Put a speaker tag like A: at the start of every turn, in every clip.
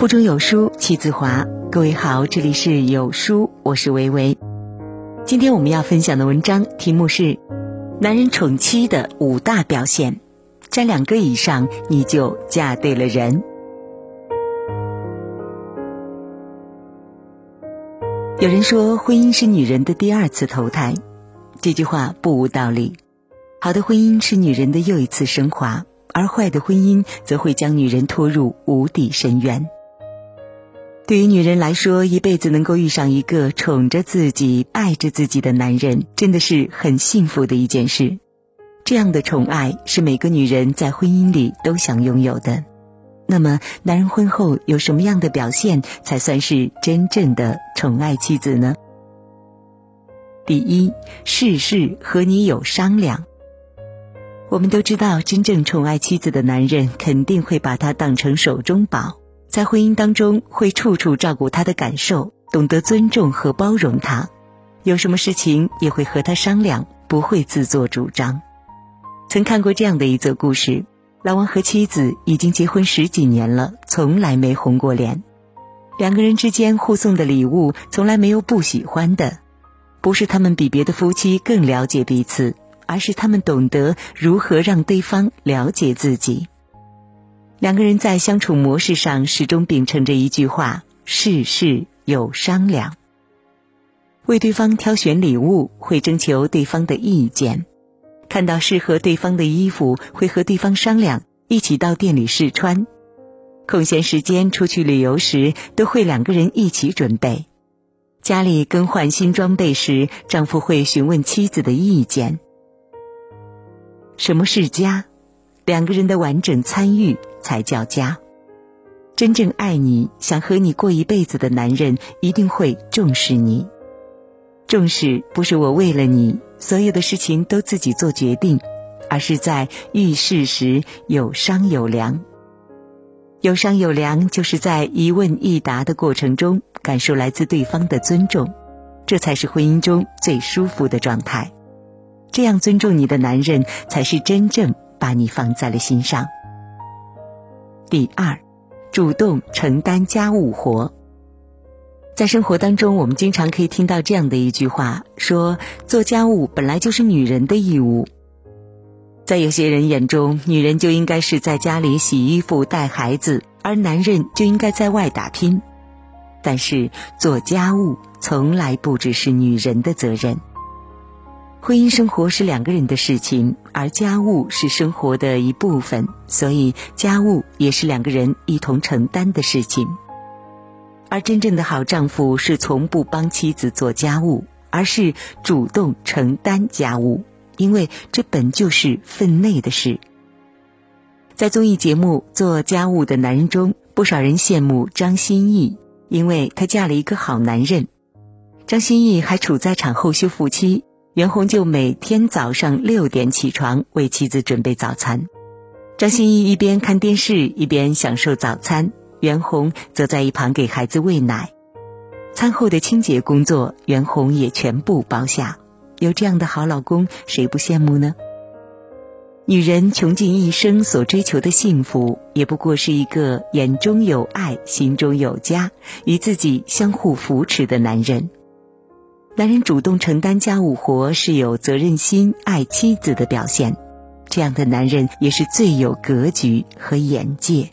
A: 腹中有书气自华。各位好，这里是有书，我是维维。今天我们要分享的文章题目是《男人宠妻的五大表现》，占两个以上你就嫁对了人。有人说，婚姻是女人的第二次投胎，这句话不无道理。好的婚姻是女人的又一次升华，而坏的婚姻则会将女人拖入无底深渊。对于女人来说，一辈子能够遇上一个宠着自己、爱着自己的男人，真的是很幸福的一件事。这样的宠爱是每个女人在婚姻里都想拥有的。那么，男人婚后有什么样的表现才算是真正的宠爱妻子呢？第一，事事和你有商量。我们都知道，真正宠爱妻子的男人肯定会把她当成手中宝。在婚姻当中，会处处照顾他的感受，懂得尊重和包容他，有什么事情也会和他商量，不会自作主张。曾看过这样的一则故事：老王和妻子已经结婚十几年了，从来没红过脸。两个人之间互送的礼物，从来没有不喜欢的。不是他们比别的夫妻更了解彼此，而是他们懂得如何让对方了解自己。两个人在相处模式上始终秉承着一句话：事事有商量。为对方挑选礼物，会征求对方的意见；看到适合对方的衣服，会和对方商量，一起到店里试穿。空闲时间出去旅游时，都会两个人一起准备。家里更换新装备时，丈夫会询问妻子的意见。什么是家？两个人的完整参与才叫家。真正爱你、想和你过一辈子的男人，一定会重视你。重视不是我为了你所有的事情都自己做决定，而是在遇事时有商有量。有商有量，就是在一问一答的过程中，感受来自对方的尊重，这才是婚姻中最舒服的状态。这样尊重你的男人，才是真正。把你放在了心上。第二，主动承担家务活。在生活当中，我们经常可以听到这样的一句话：说做家务本来就是女人的义务。在有些人眼中，女人就应该是在家里洗衣服、带孩子，而男人就应该在外打拼。但是，做家务从来不只是女人的责任。婚姻生活是两个人的事情，而家务是生活的一部分，所以家务也是两个人一同承担的事情。而真正的好丈夫是从不帮妻子做家务，而是主动承担家务，因为这本就是分内的事。在综艺节目《做家务的男人》中，不少人羡慕张歆艺，因为她嫁了一个好男人。张歆艺还处在产后修复期。袁弘就每天早上六点起床为妻子准备早餐，张歆艺一边看电视一边享受早餐，袁弘则在一旁给孩子喂奶。餐后的清洁工作，袁弘也全部包下。有这样的好老公，谁不羡慕呢？女人穷尽一生所追求的幸福，也不过是一个眼中有爱、心中有家、与自己相互扶持的男人。男人主动承担家务活是有责任心、爱妻子的表现，这样的男人也是最有格局和眼界，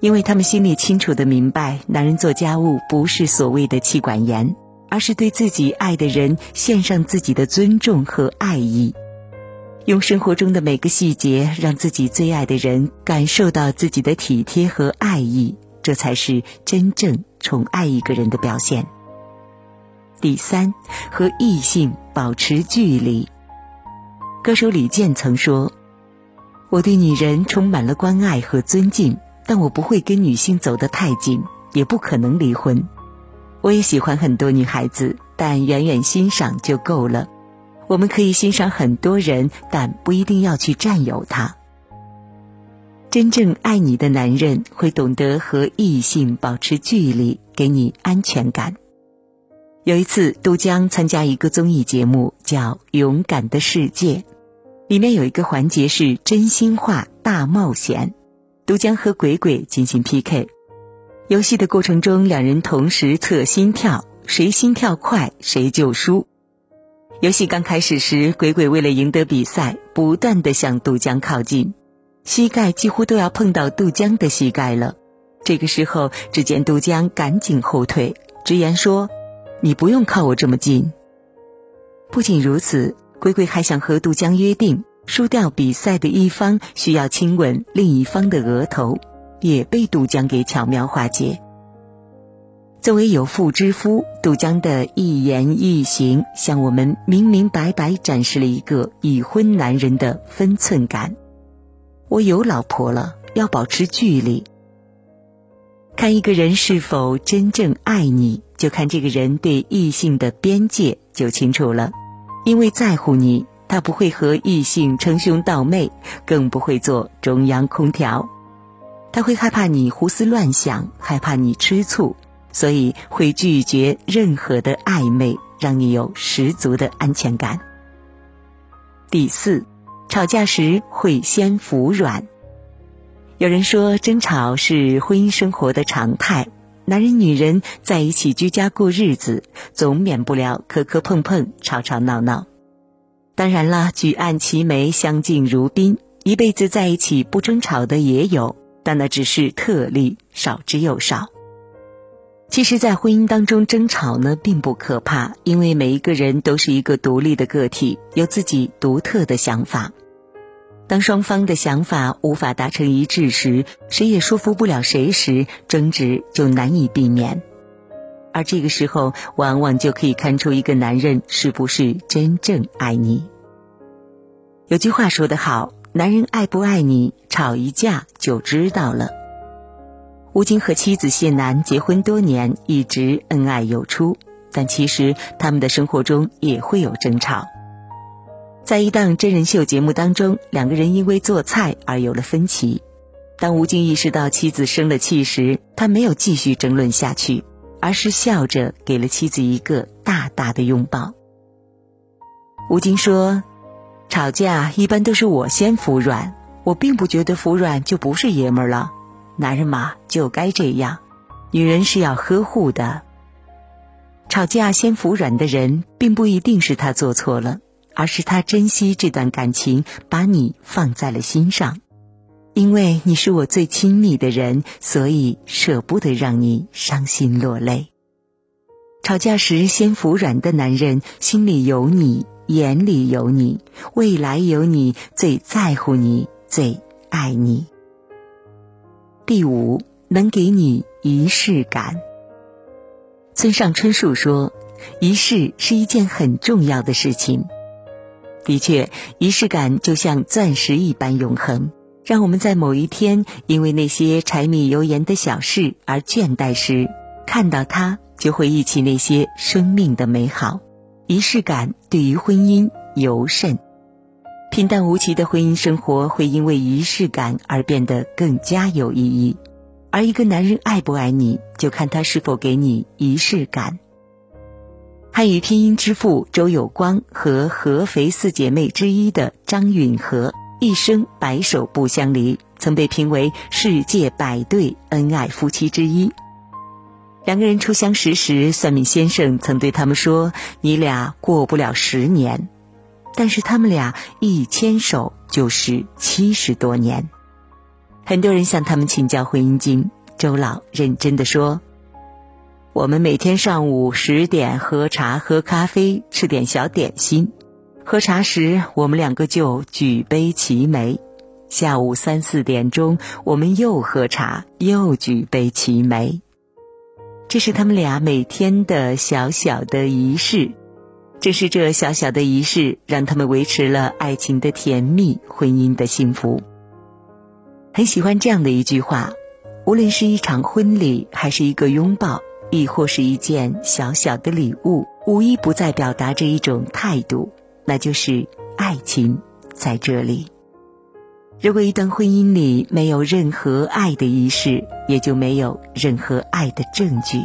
A: 因为他们心里清楚的明白，男人做家务不是所谓的妻管严，而是对自己爱的人献上自己的尊重和爱意，用生活中的每个细节让自己最爱的人感受到自己的体贴和爱意，这才是真正宠爱一个人的表现。第三，和异性保持距离。歌手李健曾说：“我对女人充满了关爱和尊敬，但我不会跟女性走得太近，也不可能离婚。我也喜欢很多女孩子，但远远欣赏就够了。我们可以欣赏很多人，但不一定要去占有她。真正爱你的男人会懂得和异性保持距离，给你安全感。”有一次，都江参加一个综艺节目，叫《勇敢的世界》，里面有一个环节是真心话大冒险，都江和鬼鬼进行 PK。游戏的过程中，两人同时测心跳，谁心跳快谁就输。游戏刚开始时，鬼鬼为了赢得比赛，不断的向杜江靠近，膝盖几乎都要碰到杜江的膝盖了。这个时候，只见杜江赶紧后退，直言说：“你不用靠我这么近。”不仅如此，鬼鬼还想和杜江约定，输掉比赛的一方需要亲吻另一方的额头，也被杜江给巧妙化解。作为有妇之夫，杜江的一言一行向我们明明白白展示了一个已婚男人的分寸感。我有老婆了，要保持距离。看一个人是否真正爱你，就看这个人对异性的边界就清楚了。因为在乎你，他不会和异性称兄道妹，更不会做中央空调。他会害怕你胡思乱想，害怕你吃醋。所以会拒绝任何的暧昧，让你有十足的安全感。第四，吵架时会先服软。有人说，争吵是婚姻生活的常态，男人女人在一起居家过日子，总免不了磕磕碰碰、吵吵闹闹。当然了，举案齐眉、相敬如宾，一辈子在一起不争吵的也有，但那只是特例，少之又少。其实，在婚姻当中争吵呢，并不可怕，因为每一个人都是一个独立的个体，有自己独特的想法。当双方的想法无法达成一致时，谁也说服不了谁时，争执就难以避免。而这个时候，往往就可以看出一个男人是不是真正爱你。有句话说得好：“男人爱不爱你，吵一架就知道了。”吴京和妻子谢楠结婚多年，一直恩爱有出，但其实他们的生活中也会有争吵。在一档真人秀节目当中，两个人因为做菜而有了分歧。当吴京意识到妻子生了气时，他没有继续争论下去，而是笑着给了妻子一个大大的拥抱。吴京说：“吵架一般都是我先服软，我并不觉得服软就不是爷们儿了。”男人嘛，就该这样。女人是要呵护的。吵架先服软的人，并不一定是他做错了，而是他珍惜这段感情，把你放在了心上。因为你是我最亲密的人，所以舍不得让你伤心落泪。吵架时先服软的男人，心里有你，眼里有你，未来有你，最在乎你，最爱你。第五，能给你仪式感。村上春树说：“仪式是一件很重要的事情。”的确，仪式感就像钻石一般永恒，让我们在某一天因为那些柴米油盐的小事而倦怠时，看到它就会忆起那些生命的美好。仪式感对于婚姻尤甚。平淡无奇的婚姻生活会因为仪式感而变得更加有意义，而一个男人爱不爱你，就看他是否给你仪式感。汉语拼音之父周有光和合肥四姐妹之一的张允和一生白首不相离，曾被评为世界百对恩爱夫妻之一。两个人初相识时，算命先生曾对他们说：“你俩过不了十年。”但是他们俩一牵手就是七十多年，很多人向他们请教婚姻经。周老认真的说：“我们每天上午十点喝茶、喝咖啡、吃点小点心。喝茶时，我们两个就举杯齐眉；下午三四点钟，我们又喝茶，又举杯齐眉。这是他们俩每天的小小的仪式。”正是这小小的仪式，让他们维持了爱情的甜蜜，婚姻的幸福。很喜欢这样的一句话：无论是一场婚礼，还是一个拥抱，亦或是一件小小的礼物，无一不在表达着一种态度，那就是爱情在这里。如果一段婚姻里没有任何爱的仪式，也就没有任何爱的证据。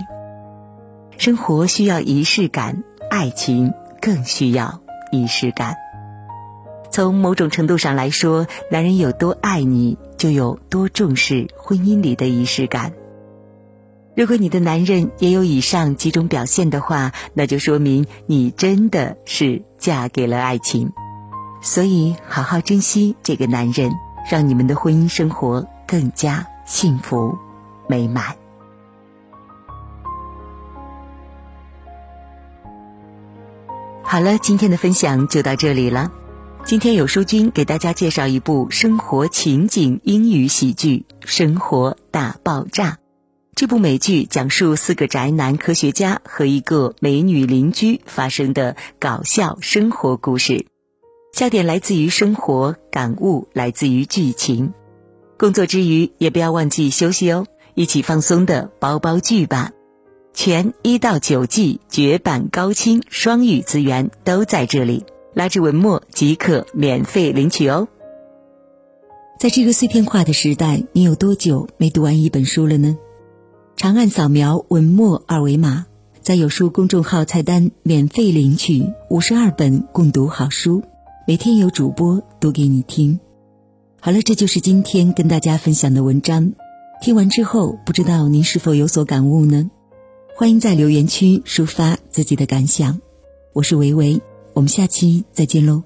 A: 生活需要仪式感，爱情。更需要仪式感。从某种程度上来说，男人有多爱你，就有多重视婚姻里的仪式感。如果你的男人也有以上几种表现的话，那就说明你真的是嫁给了爱情。所以，好好珍惜这个男人，让你们的婚姻生活更加幸福美满。好了，今天的分享就到这里了。今天有书君给大家介绍一部生活情景英语喜剧《生活大爆炸》。这部美剧讲述四个宅男科学家和一个美女邻居发生的搞笑生活故事，笑点来自于生活，感悟来自于剧情。工作之余也不要忘记休息哦，一起放松的包包剧吧。全一到九季绝版高清双语资源都在这里，拉至文末即可免费领取哦。在这个碎片化的时代，你有多久没读完一本书了呢？长按扫描文末二维码，在有书公众号菜单免费领取五十二本共读好书，每天有主播读给你听。好了，这就是今天跟大家分享的文章。听完之后，不知道您是否有所感悟呢？欢迎在留言区抒发自己的感想。我是维维，我们下期再见喽。